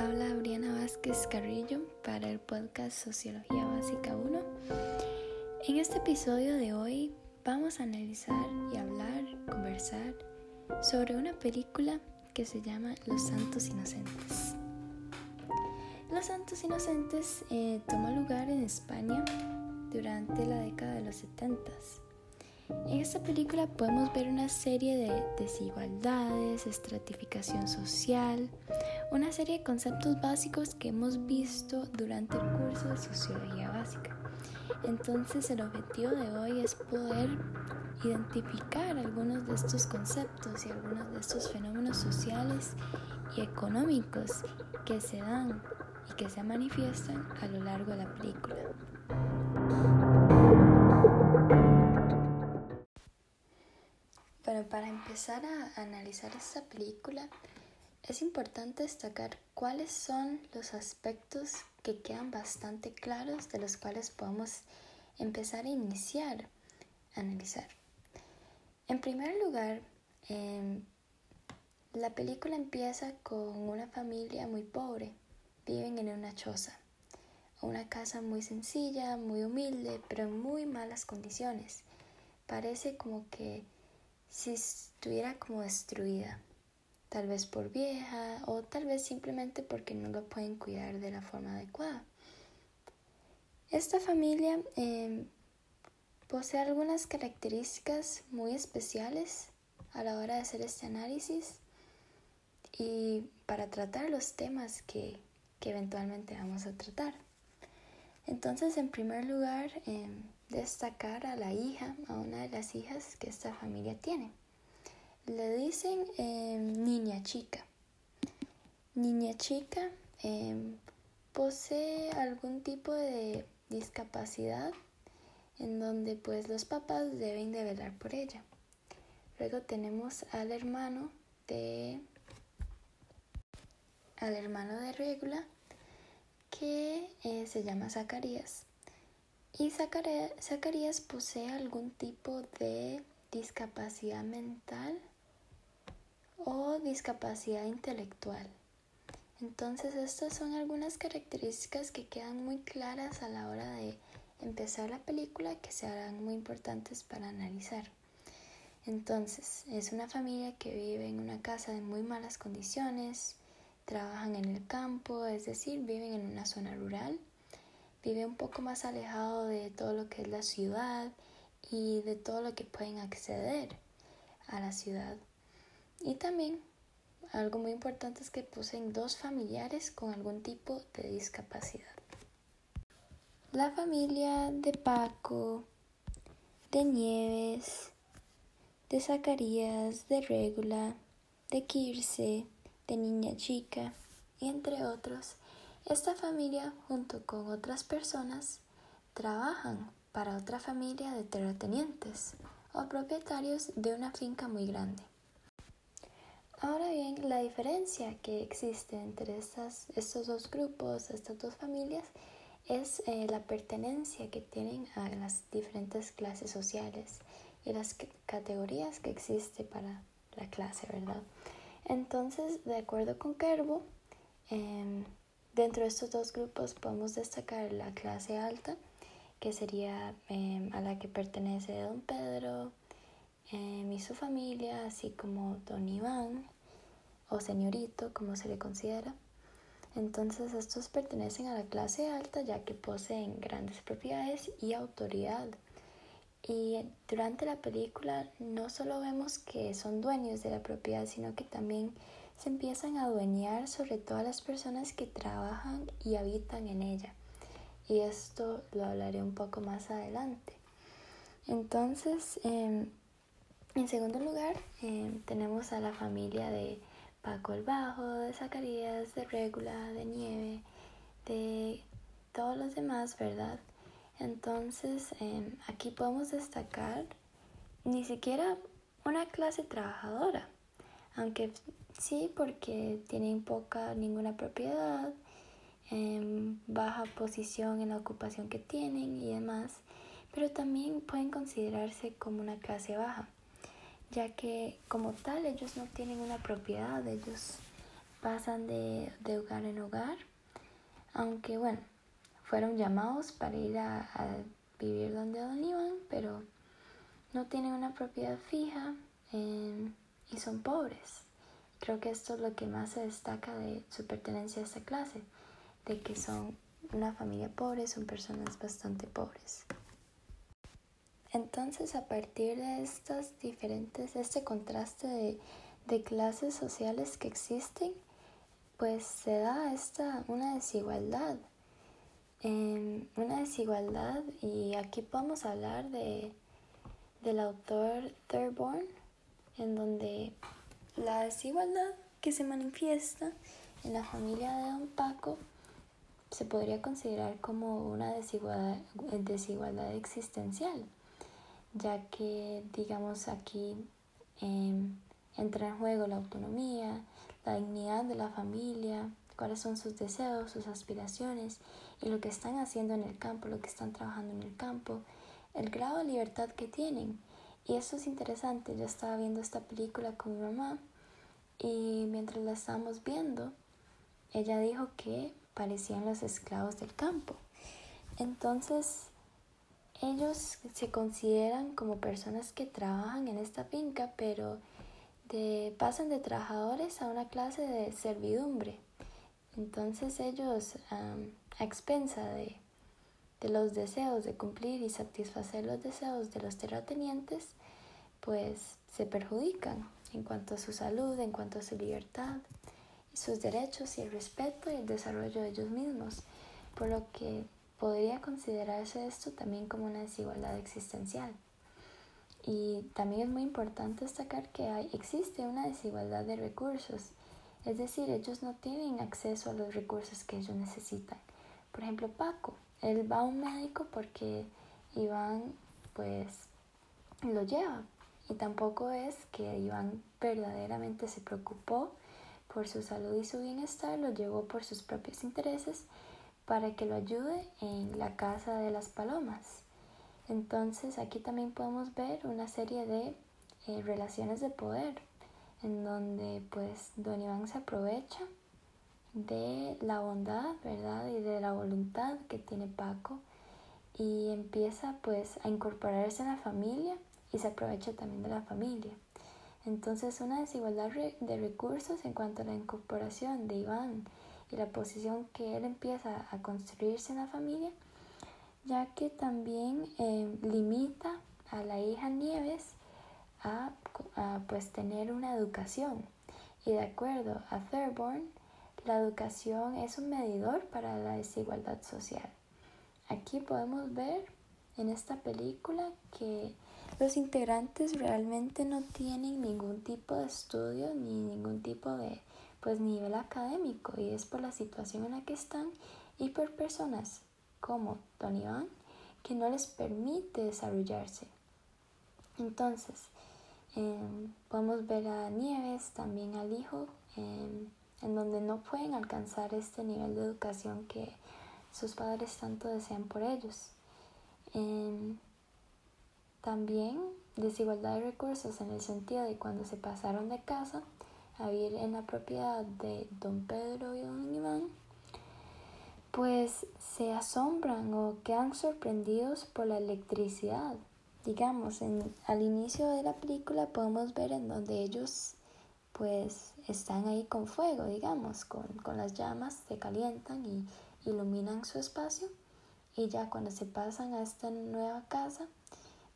Habla Briana Vázquez Carrillo para el podcast Sociología Básica 1. En este episodio de hoy vamos a analizar y hablar, conversar sobre una película que se llama Los Santos Inocentes. Los Santos Inocentes eh, tomó lugar en España durante la década de los 70 en esta película podemos ver una serie de desigualdades, estratificación social, una serie de conceptos básicos que hemos visto durante el curso de sociología básica. Entonces el objetivo de hoy es poder identificar algunos de estos conceptos y algunos de estos fenómenos sociales y económicos que se dan y que se manifiestan a lo largo de la película. para empezar a analizar esta película, es importante destacar cuáles son los aspectos que quedan bastante claros de los cuales podemos empezar a iniciar a analizar. En primer lugar, em, la película empieza con una familia muy pobre, viven en una choza, una casa muy sencilla, muy humilde, pero en muy malas condiciones. Parece como que si estuviera como destruida, tal vez por vieja o tal vez simplemente porque no lo pueden cuidar de la forma adecuada. Esta familia em, posee algunas características muy especiales a la hora de hacer este análisis y para tratar los temas que, eventualmente vamos a tratar. Entonces, en primer lugar, em, destacar a la hija, a una de las hijas que esta familia tiene. Le dicen em, niña chica. Niña chica em, posee algún tipo de discapacidad en donde pues los papás deben de velar por ella. Luego tenemos al hermano de al hermano de Regula que eh, se llama Zacarías y Zacarías posee algún tipo de discapacidad mental discapacidad intelectual. Entonces estas son algunas características que quedan muy claras a la hora de empezar la película que serán muy importantes para analizar. Entonces, es una familia que vive en una casa de muy malas condiciones, trabajan en el campo, es decir, viven en una zona rural vive un poco más alejado de todo lo que es la ciudad y de todo lo que pueden acceder a la ciudad. Y también algo muy importante es que poseen dos familiares con algún tipo de discapacidad. La familia de Paco, de Nieves, de Zacarías, de Regula, de Kirse, de Niña Chica, y entre otros, esta familia, junto con otras personas, trabajan para otra familia de terratenientes o propietarios de una finca muy grande. Ahora bien, la diferencia que existe entre estas, estos dos grupos, estas dos familias, es eh, la pertenencia que tienen a las diferentes clases sociales y las categorías que existe para la clase, ¿verdad? Entonces, de acuerdo con Kerbo, em, Dentro de estos dos grupos podemos destacar la clase alta, que sería em, a la que pertenece don Pedro em, y su familia, así como don Iván o señorito, como se le considera. Entonces estos pertenecen a la clase alta ya que poseen grandes propiedades y autoridad. Y durante la película no solo vemos que son dueños de la propiedad, sino que también se empiezan a adueñar sobre todas las personas que trabajan y habitan en ella. Y esto lo hablaré un poco más adelante. Entonces, em, en segundo lugar, em, tenemos a la familia de Paco el Bajo, de Zacarías, de Regula, de Nieve, de todos los demás, ¿verdad? Entonces, em, aquí podemos destacar ni siquiera una clase trabajadora, aunque Sí, porque tienen poca, ninguna propiedad, em, baja posición en la ocupación que tienen y demás, pero también pueden considerarse como una clase baja, ya que como tal ellos no tienen una propiedad, ellos pasan de, hogar en hogar, aunque bueno, fueron llamados para ir a, vivir donde Don Iván, pero no tienen una propiedad fija em, y son pobres. Creo que esto es lo que más se destaca de su pertenencia a esta clase, de que son una familia pobre, son personas bastante pobres. Entonces, a partir de estas diferentes, este contraste de, clases sociales que existen, pues se da esta una desigualdad. Em, una desigualdad, y aquí podemos hablar de, del autor Thurborn, en donde la desigualdad que se manifiesta en la familia de Don Paco se podría considerar como una desigualdad, desigualdad existencial, ya que digamos aquí em, entra en juego la autonomía, la dignidad de la familia, cuáles son sus deseos, sus aspiraciones y lo que están haciendo en el campo, lo que están trabajando en el campo, el grado de libertad que tienen y eso es interesante. Yo estaba viendo esta película con mi mamá y mientras la estábamos viendo, ella dijo que parecían los esclavos del campo. Entonces, ellos se consideran como personas que trabajan en esta finca, pero de, pasan de trabajadores a una clase de servidumbre. Entonces ellos, a expensa de de los deseos de cumplir y satisfacer los deseos de los terratenientes, pues se perjudican en cuanto a su salud, en cuanto a su libertad, sus derechos y el respeto y el desarrollo de ellos mismos, por lo que podría considerarse esto también como una desigualdad existencial. Y también es muy importante destacar que hay, existe una desigualdad de recursos, es decir, ellos no tienen acceso a los recursos que ellos necesitan. Por ejemplo, Paco, él va a un médico porque Iván pues lo lleva y tampoco es que Iván verdaderamente se preocupó por su salud y su bienestar, lo llevó por sus propios intereses para que lo ayude en la casa de las palomas. Entonces aquí también podemos ver una serie de eh, relaciones de poder en donde pues don Iván se aprovecha de la bondad, ¿verdad? Y de la voluntad que tiene Paco y empieza pues a incorporarse en la familia y se aprovecha también de la familia. Entonces una desigualdad de recursos en cuanto a la incorporación de Iván y la posición que él empieza a construirse en la familia, ya que también eh, limita a la hija Nieves a, a, pues tener una educación. Y de acuerdo a Thurborn, la educación es un medidor para la desigualdad social. Aquí podemos ver en esta película que los integrantes realmente no tienen ningún tipo de estudio ni ningún tipo de pues nivel académico y es por la situación en la que están y por personas como Don Iván que no les permite desarrollarse. Entonces, em, podemos ver a Nieves, también al hijo, em, en donde no pueden alcanzar este nivel de educación que sus padres tanto desean por ellos. Em, también desigualdad de recursos en el sentido de cuando se pasaron de casa a vivir en la propiedad de don Pedro y don Iván, pues se asombran o quedan sorprendidos por la electricidad. Digamos, en, al inicio de la película podemos ver en donde ellos pues están ahí con fuego, digamos, con, las llamas, se calientan y iluminan su espacio y ya cuando se pasan a esta nueva casa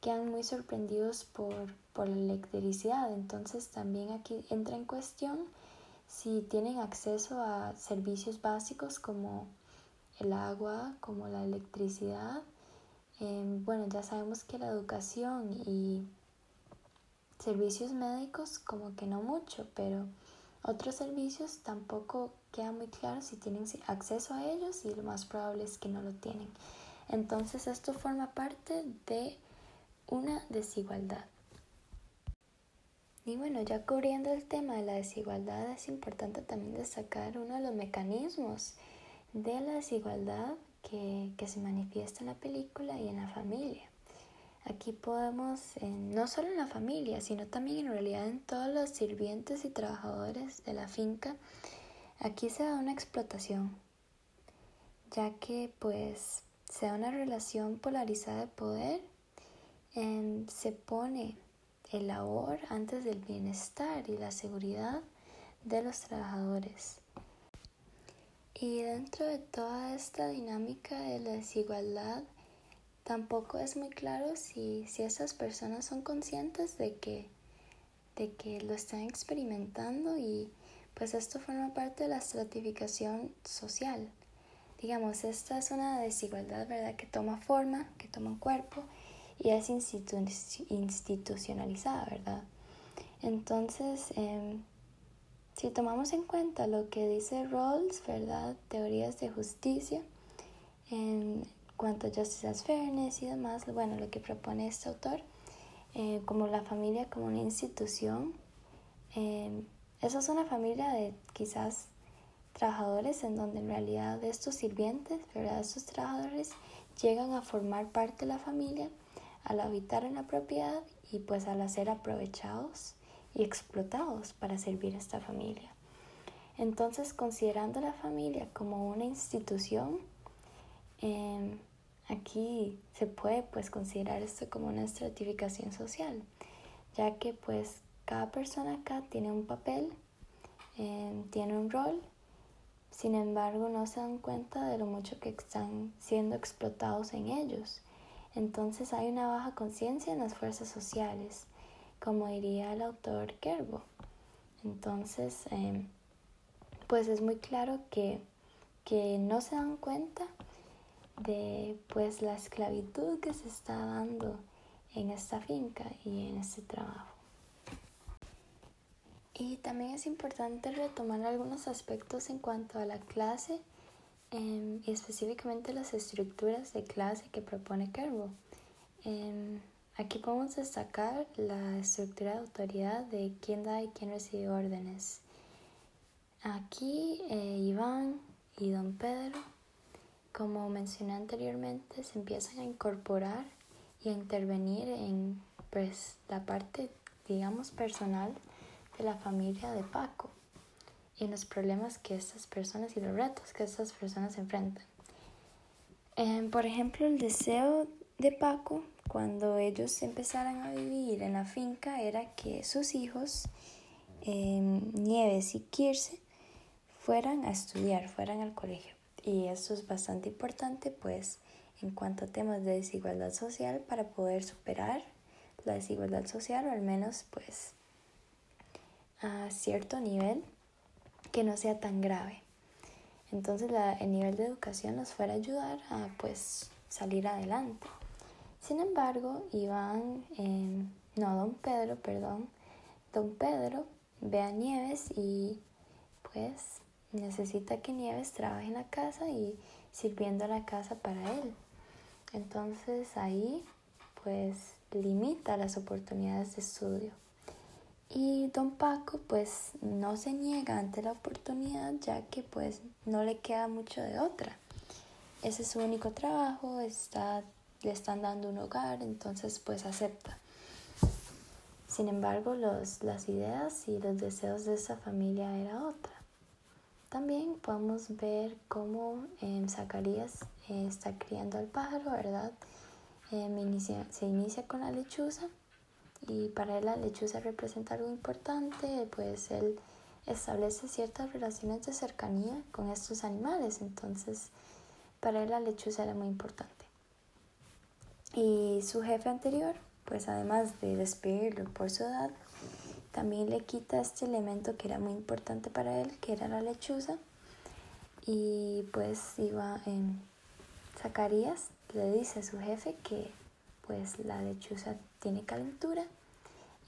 quedan muy sorprendidos por, por la electricidad. Entonces también aquí entra en cuestión si tienen acceso a servicios básicos como el agua, como la electricidad. Em, bueno, ya sabemos que la educación y Servicios médicos como que no mucho, pero otros servicios tampoco queda muy claro si tienen acceso a ellos y lo más probable es que no lo tienen. Entonces esto forma parte de una desigualdad. Y bueno, ya cubriendo el tema de la desigualdad, es importante también destacar uno de los mecanismos de la desigualdad que, que se manifiesta en la película y en la familia. Aquí podemos, no solo en la familia, sino también en realidad en todos los sirvientes y trabajadores de la finca, aquí se da una explotación, ya que pues se da una relación polarizada de poder, em, se pone el labor antes del bienestar y la seguridad de los trabajadores. Y dentro de toda esta dinámica de la desigualdad, tampoco es muy claro si, si esas personas son conscientes de que, de que lo están experimentando y pues esto forma parte de la estratificación social. Digamos, esta es una desigualdad, ¿verdad?, que toma forma, que toma cuerpo y es institucionalizada, ¿verdad? Entonces, em, si tomamos en cuenta lo que dice Rawls, ¿verdad? Teorías de justicia, en cuanto a Justice as Fairness y demás, bueno, lo que propone este autor, eh, como la familia como una institución, eh, eso es una familia de quizás trabajadores en donde en realidad estos sirvientes, ¿verdad? Estos trabajadores llegan a formar parte de la familia al habitar en la propiedad y pues al ser aprovechados y explotados para servir a esta familia. Entonces, considerando la familia como una institución, em, aquí se puede pues considerar esto como una estratificación social, ya que pues cada persona acá tiene un papel, em, tiene un rol, sin embargo no se dan cuenta de lo mucho que están siendo explotados en ellos. Entonces hay una baja conciencia en las fuerzas sociales como diría el autor Kerbo. Entonces, em, pues es muy claro que, que no se dan cuenta de pues la esclavitud que se está dando en esta finca y en este trabajo. Y también es importante retomar algunos aspectos en cuanto a la clase em, específicamente las estructuras de clase que propone Kerbo. Em, Aquí podemos destacar la estructura de autoridad de quién da y quién recibe órdenes. Aquí eh, Iván y don Pedro, como mencioné anteriormente, se empiezan a incorporar y a intervenir en pues, la parte, digamos, personal de la familia de Paco y los problemas que estas personas y los retos que estas personas enfrentan. Eh, por ejemplo, el deseo de Paco cuando ellos empezaran a vivir en la finca era que sus hijos, em, Nieves y Kirse, fueran a estudiar, fueran al colegio. Y esto es bastante importante, pues, en cuanto a temas de desigualdad social, para poder superar la desigualdad social, o al menos, pues, a cierto nivel que no sea tan grave. Entonces, el nivel de educación nos fuera a ayudar a, pues, salir adelante. Sin embargo, Iván, em, no, don Pedro, perdón, don Pedro ve a Nieves y pues necesita que Nieves trabaje en la casa y sirviendo la casa para él. Entonces ahí pues limita las oportunidades de estudio. Y don Paco pues no se niega ante la oportunidad ya que pues no le queda mucho de otra. Ese es su único trabajo, está le están dando un hogar, entonces pues acepta. Sin embargo, los, las ideas y los deseos de esa familia era otra. También podemos ver cómo eh, Zacarías está criando al pájaro, ¿verdad? Em, se inicia con la lechuza y para él la lechuza representa algo importante, pues él establece ciertas relaciones de cercanía con estos animales, entonces para él la lechuza era muy importante. Y su jefe anterior, pues además de despedirlo por su edad, también le quita este elemento que era muy importante para él, que era la lechuza. Y pues iba en Zacarías, le dice a su jefe que pues la lechuza tiene calentura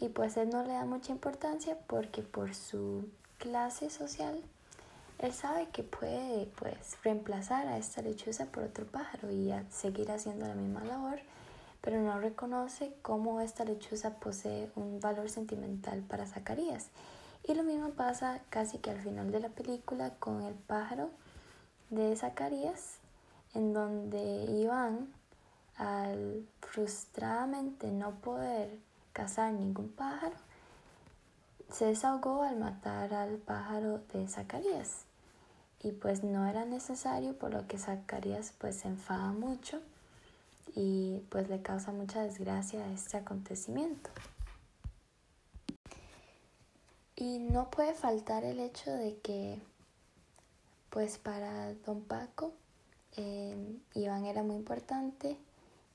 y pues él no le da mucha importancia porque por su clase social él sabe que puede pues reemplazar a esta lechuza por otro pájaro y seguir haciendo la misma labor, pero no reconoce cómo esta lechuza posee un valor sentimental para Zacarías. Y lo mismo pasa casi que al final de la película con el pájaro de Zacarías, en donde Iván, al frustradamente no poder cazar ningún pájaro, se desahogó al matar al pájaro de Zacarías. y pues no era necesario, por lo que Zacarías pues se enfada mucho y pues le causa mucha desgracia este acontecimiento. Y no puede faltar el hecho de que pues para don Paco eh, Iván era muy importante,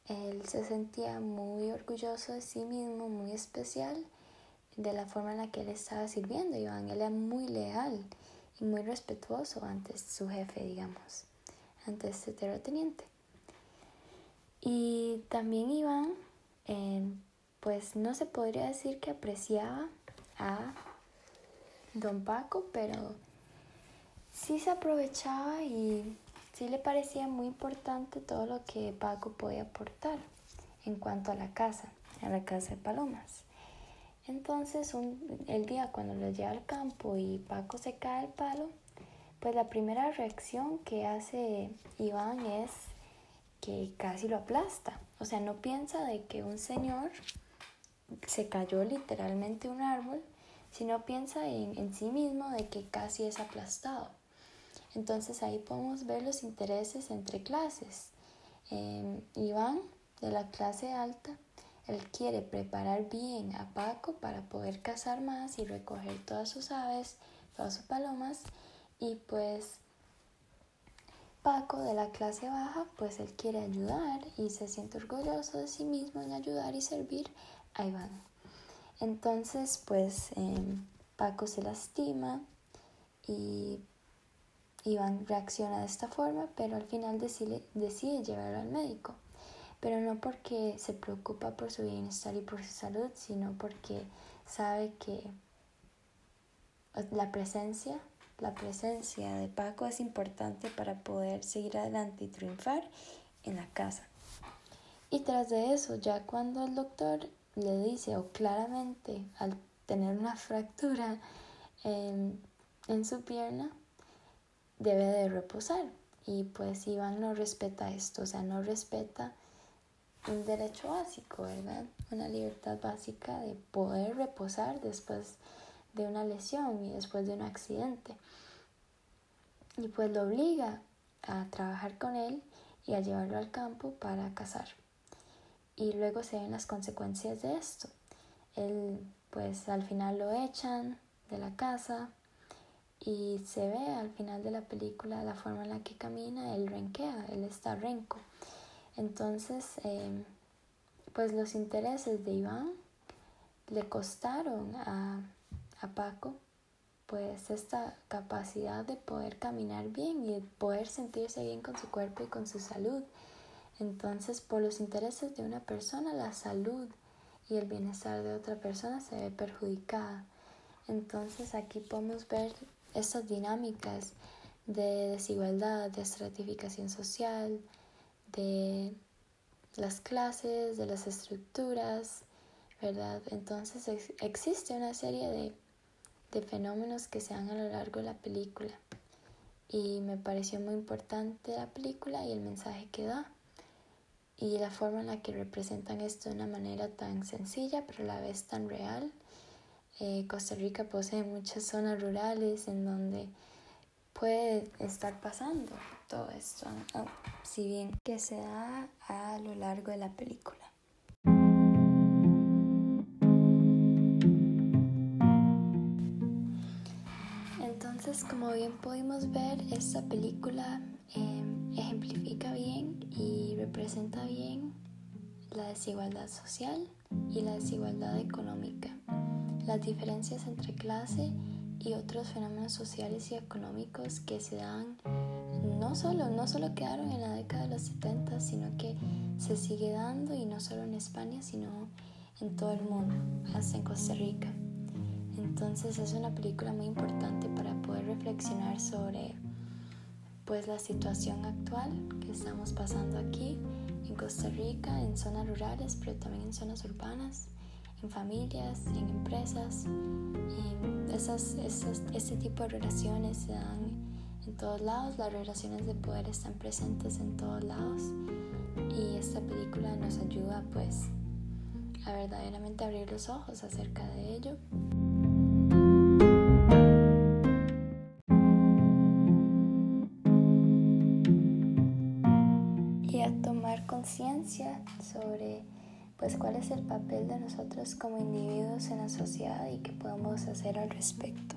él se sentía muy orgulloso de sí mismo, muy especial de la forma en la que él estaba sirviendo. Iván él era muy leal y muy respetuoso ante su jefe, digamos, ante este terrateniente. Y también Iván, eh, pues no se podría decir que apreciaba a don Paco, pero sí se aprovechaba y sí le parecía muy importante todo lo que Paco podía aportar en cuanto a la casa, a la casa de Palomas. Entonces, el día cuando lo lleva al campo y Paco se cae al palo, pues la primera reacción que hace Iván es que casi lo aplasta. O sea, no piensa de que un señor se cayó literalmente un árbol, sino piensa en, en sí mismo de que casi es aplastado. Entonces ahí podemos ver los intereses entre clases. Eh, Iván, de la clase alta, él quiere preparar bien a Paco para poder cazar más y recoger todas sus aves, todas sus palomas. Y pues Paco de la clase baja, pues él quiere ayudar y se siente orgulloso de sí mismo en ayudar y servir a Iván. Entonces, pues em, Paco se lastima y Iván reacciona de esta forma, pero al final decide, llevarlo al médico pero no porque se preocupa por su bienestar y por su salud, sino porque sabe que la presencia, la presencia de Paco es importante para poder seguir adelante y triunfar en la casa. Y tras de eso, ya cuando el doctor le dice o claramente al tener una fractura en su pierna, debe de reposar. Y pues Iván no respeta esto, o sea, no respeta un derecho básico, ¿verdad? Una libertad básica de poder reposar después de una lesión y después de un accidente. Y pues lo obliga a trabajar con él y a llevarlo al campo para cazar. Y luego se ven las consecuencias de esto. Él pues al final lo echan de la casa y se ve al final de la película la forma en la que camina, él renquea, él está renco. Entonces, em, pues los intereses de Iván le costaron a, a Paco pues esta capacidad de poder caminar bien y de poder sentirse bien con su cuerpo y con su salud. Entonces, por los intereses de una persona, la salud y el bienestar de otra persona se ve perjudicada. Entonces, aquí podemos ver estas dinámicas de desigualdad, de estratificación social, de las clases, de las estructuras, ¿verdad? Entonces existe una serie de, de fenómenos que se dan a lo largo de la película y me pareció muy importante la película y el mensaje que da y la forma en la que representan esto de una manera tan sencilla pero a la vez tan real. Eh, Costa Rica posee muchas zonas rurales en donde puede estar pasando todo esto, si bien que se da a lo largo de la película. Entonces, como bien pudimos ver, esta película em, ejemplifica bien y representa bien la desigualdad social y la desigualdad económica, las diferencias entre clase y otros fenómenos sociales y económicos que se dan no solo, no solo quedaron en la década de los 70, sino que se sigue dando y no solo en España, sino en todo el mundo, hasta en Costa Rica. Entonces es una película muy importante para poder reflexionar sobre pues la situación actual que estamos pasando aquí en Costa Rica, en zonas rurales, pero también en zonas urbanas en familias, en empresas. Este tipo de relaciones se dan en todos lados, las relaciones de poder están presentes en todos lados y esta película nos ayuda pues a verdaderamente abrir los ojos acerca de ello. Y a tomar conciencia sobre pues cuál es el papel de nosotros como individuos en la sociedad y qué podemos hacer al respecto.